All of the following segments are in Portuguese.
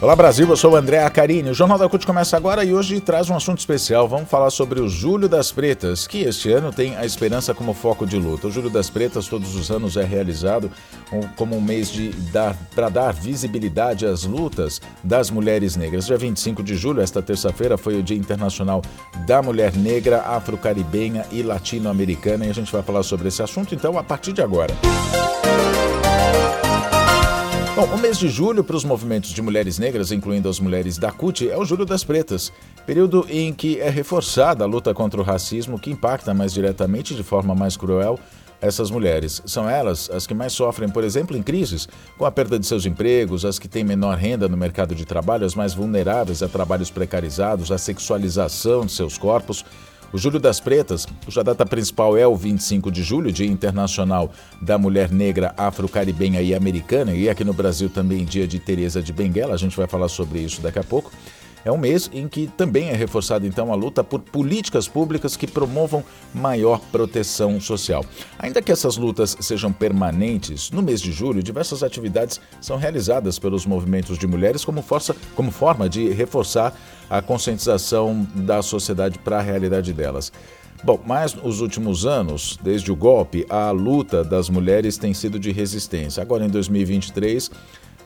Olá Brasil, eu sou o André Acarini. O Jornal da CUT começa agora e hoje traz um assunto especial. Vamos falar sobre o Júlio das Pretas, que este ano tem a esperança como foco de luta. O Júlio das Pretas todos os anos é realizado como um mês de dar para dar visibilidade às lutas das mulheres negras. Dia 25 de julho, esta terça-feira, foi o Dia Internacional da Mulher Negra, Afro-Caribenha e Latino-Americana e a gente vai falar sobre esse assunto então a partir de agora. Bom, o mês de julho para os movimentos de mulheres negras, incluindo as mulheres da CUT, é o Julho das Pretas, período em que é reforçada a luta contra o racismo que impacta mais diretamente, de forma mais cruel, essas mulheres. São elas as que mais sofrem, por exemplo, em crises, com a perda de seus empregos, as que têm menor renda no mercado de trabalho, as mais vulneráveis a trabalhos precarizados, a sexualização de seus corpos. O Júlio das Pretas, cuja data principal é o 25 de julho, Dia Internacional da Mulher Negra, Afro-Caribenha e Americana, e aqui no Brasil também Dia de Teresa de Benguela, a gente vai falar sobre isso daqui a pouco. É um mês em que também é reforçada então a luta por políticas públicas que promovam maior proteção social. Ainda que essas lutas sejam permanentes, no mês de julho diversas atividades são realizadas pelos movimentos de mulheres como, força, como forma de reforçar a conscientização da sociedade para a realidade delas. Bom, mas nos últimos anos, desde o golpe, a luta das mulheres tem sido de resistência. Agora, em 2023,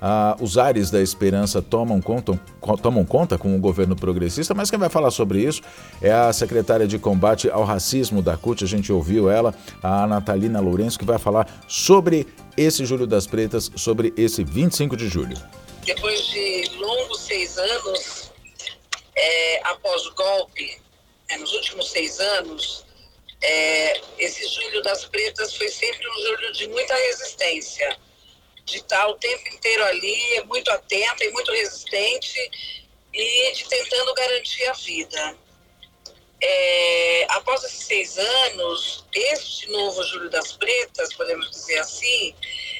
ah, os ares da esperança tomam conta, tomam conta com o governo progressista, mas quem vai falar sobre isso é a secretária de combate ao racismo da CUT, a gente ouviu ela, a Natalina Lourenço, que vai falar sobre esse Julho das Pretas, sobre esse 25 de julho. Depois de longos seis anos, é, após o golpe, é, nos últimos seis anos, é, esse Julho das Pretas foi sempre um julho de muita resistência de estar o tempo inteiro ali, é muito atenta e muito resistente e de tentando garantir a vida. É, após esses seis anos, este novo Júlio das Pretas, podemos dizer assim,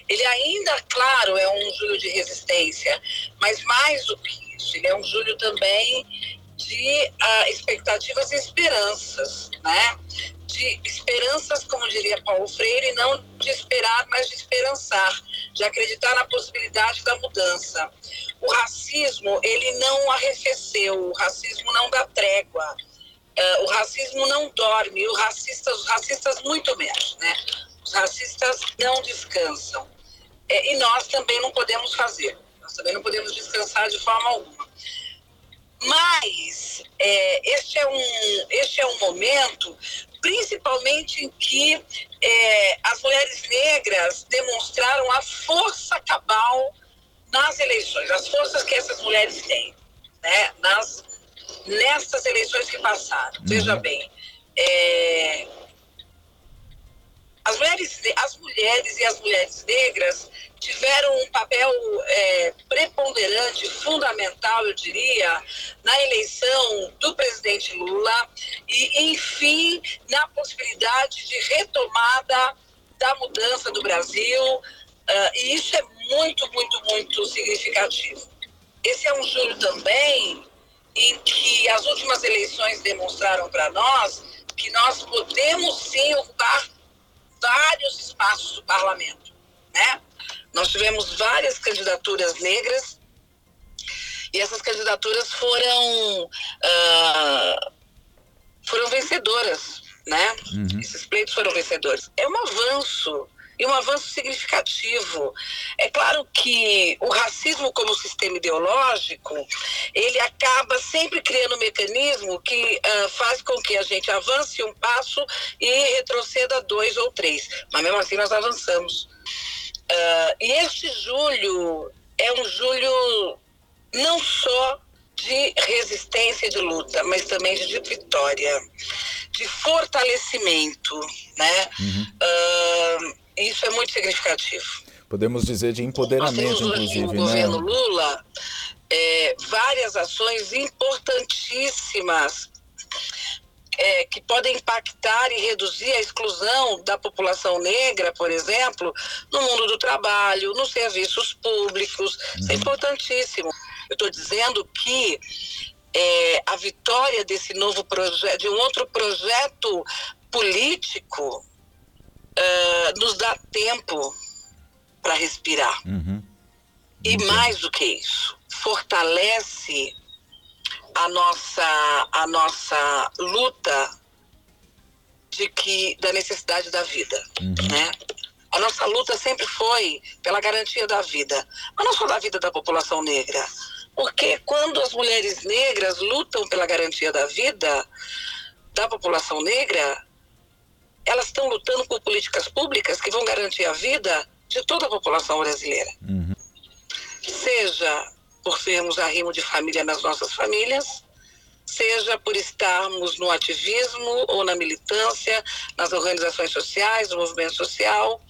ele ainda, claro, é um Júlio de resistência, mas mais do que é um Júlio também de uh, expectativas e esperanças, né? De esperanças, como diria Paulo Freire, não de esperar, mas de esperançar de acreditar na possibilidade da mudança. O racismo, ele não arrefeceu, o racismo não dá trégua, uh, o racismo não dorme, os racistas, os racistas muito menos, né? Os racistas não descansam. É, e nós também não podemos fazer, também não podemos descansar de forma alguma. Mas é, este, é um, este é um momento principalmente em que é, as mulheres negras demonstraram a força cabal nas eleições, as forças que essas mulheres têm, né? Nas, nessas eleições que passaram. Uhum. Veja bem, é, as, mulheres, as mulheres e as mulheres negras tiveram um papel é, preponderante, fundamental, eu diria, na eleição do presidente Lula e, enfim, na possibilidade de retomada da mudança do Brasil. Uh, e isso é muito, muito, muito significativo. Esse é um julho também em que as últimas eleições demonstraram para nós que nós podemos sim ocupar vários espaços do parlamento, né? Nós tivemos várias candidaturas negras e essas candidaturas foram uh, foram vencedoras, né? Uhum. Esses pleitos foram vencedores. É um avanço e um avanço significativo. É claro que o racismo como sistema ideológico, ele acaba sempre criando um mecanismo que uh, faz com que a gente avance um passo e retroceda dois ou três. Mas mesmo assim nós avançamos. Uh, e este julho é um julho não só de resistência e de luta, mas também de vitória, de fortalecimento, né? Uhum. Uh, isso é muito significativo. Podemos dizer de empoderamento, Nós temos inclusive, no né? governo Lula é, várias ações importantíssimas é, que podem impactar e reduzir a exclusão da população negra, por exemplo, no mundo do trabalho, nos serviços públicos. Isso é uhum. importantíssimo. Eu estou dizendo que é, a vitória desse novo projeto, de um outro projeto político, uh, nos dá tempo para respirar. Uhum. E mais do que isso, fortalece a nossa, a nossa luta de que da necessidade da vida, uhum. né? A nossa luta sempre foi pela garantia da vida, mas não só da vida da população negra, porque quando as mulheres negras lutam pela garantia da vida da população negra, elas estão lutando por políticas públicas que vão garantir a vida de toda a população brasileira. Uhum. Seja por sermos arrimo de família nas nossas famílias, seja por estarmos no ativismo ou na militância, nas organizações sociais, no movimento social,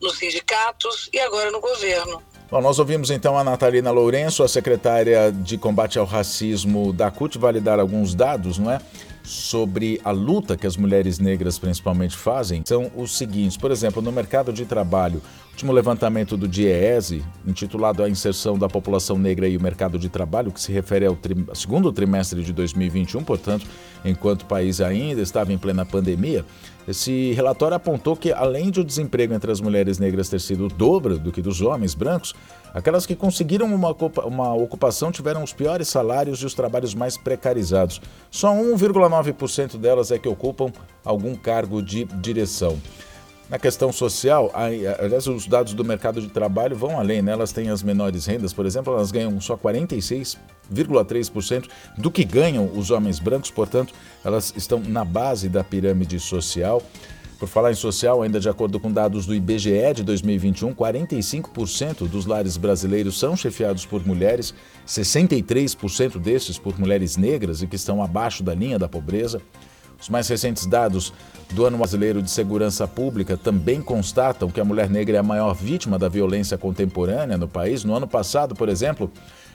nos sindicatos e agora no governo. Bom, nós ouvimos então a Natalina Lourenço, a secretária de combate ao racismo da CUT, validar alguns dados, não é? sobre a luta que as mulheres negras principalmente fazem são os seguintes. Por exemplo, no mercado de trabalho, último levantamento do DIEESE, intitulado A Inserção da População Negra e o Mercado de Trabalho, que se refere ao tri segundo trimestre de 2021, portanto, enquanto o país ainda estava em plena pandemia, esse relatório apontou que, além de o desemprego entre as mulheres negras ter sido o dobro do que dos homens brancos, aquelas que conseguiram uma, uma ocupação tiveram os piores salários e os trabalhos mais precarizados. Só 1,9% delas é que ocupam algum cargo de direção. Na questão social, aliás, os dados do mercado de trabalho vão além, né? Elas têm as menores rendas, por exemplo, elas ganham só 46,3% do que ganham os homens brancos, portanto, elas estão na base da pirâmide social. Por falar em social, ainda de acordo com dados do IBGE de 2021, 45% dos lares brasileiros são chefiados por mulheres, 63% desses por mulheres negras e que estão abaixo da linha da pobreza. Os mais recentes dados do Ano Brasileiro de Segurança Pública também constatam que a mulher negra é a maior vítima da violência contemporânea no país. No ano passado, por exemplo,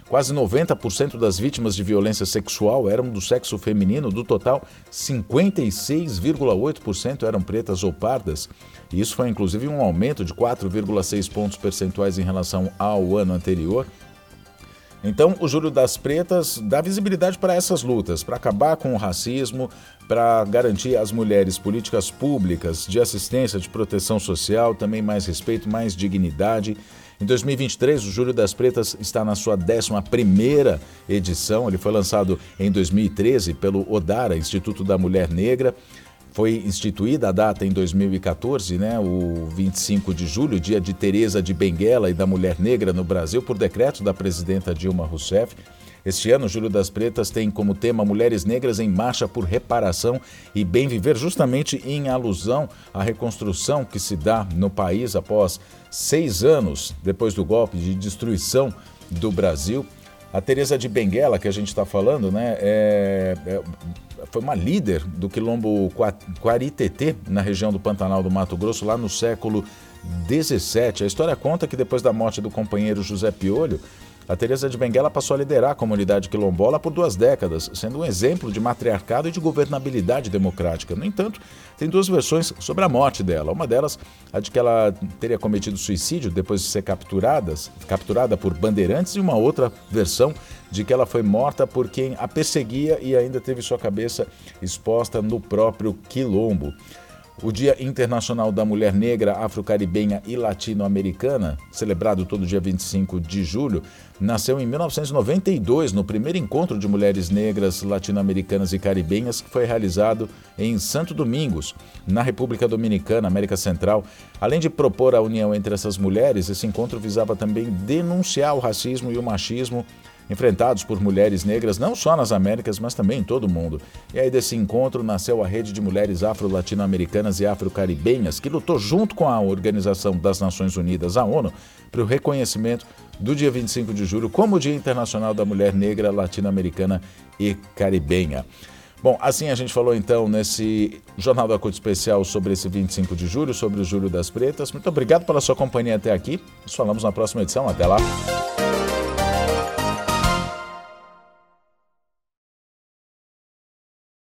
quase 90% das vítimas de violência sexual eram do sexo feminino. Do total, 56,8% eram pretas ou pardas. E isso foi inclusive um aumento de 4,6 pontos percentuais em relação ao ano anterior. Então, o Júlio das Pretas dá visibilidade para essas lutas, para acabar com o racismo, para garantir às mulheres políticas públicas de assistência, de proteção social, também mais respeito, mais dignidade. Em 2023, o Júlio das Pretas está na sua 11ª edição. Ele foi lançado em 2013 pelo Odara, Instituto da Mulher Negra. Foi instituída a data em 2014, né, o 25 de julho, dia de Teresa de Benguela e da Mulher Negra no Brasil, por decreto da presidenta Dilma Rousseff. Este ano, Júlio das Pretas tem como tema Mulheres Negras em Marcha por Reparação e Bem Viver, justamente em alusão à reconstrução que se dá no país após seis anos depois do golpe de destruição do Brasil. A Teresa de Benguela, que a gente está falando, né, é, é, foi uma líder do quilombo Quaritetê, na região do Pantanal do Mato Grosso, lá no século XVII. A história conta que depois da morte do companheiro José Piolho, a Teresa de Benguela passou a liderar a comunidade quilombola por duas décadas, sendo um exemplo de matriarcado e de governabilidade democrática. No entanto, tem duas versões sobre a morte dela. Uma delas, a de que ela teria cometido suicídio depois de ser capturadas, capturada por bandeirantes, e uma outra versão de que ela foi morta por quem a perseguia e ainda teve sua cabeça exposta no próprio quilombo. O Dia Internacional da Mulher Negra, Afro-Caribenha e Latino-Americana, celebrado todo dia 25 de julho, nasceu em 1992, no primeiro encontro de mulheres negras, latino-americanas e caribenhas, que foi realizado em Santo Domingos, na República Dominicana, América Central. Além de propor a união entre essas mulheres, esse encontro visava também denunciar o racismo e o machismo enfrentados por mulheres negras não só nas Américas, mas também em todo o mundo. E aí desse encontro nasceu a Rede de Mulheres Afro-Latino-Americanas e Afro-Caribenhas, que lutou junto com a Organização das Nações Unidas, a ONU, para o reconhecimento do dia 25 de julho como Dia Internacional da Mulher Negra, Latino-Americana e Caribenha. Bom, assim a gente falou então nesse Jornal da Corte Especial sobre esse 25 de julho, sobre o Júlio das Pretas. Muito obrigado pela sua companhia até aqui. Nos falamos na próxima edição. Até lá.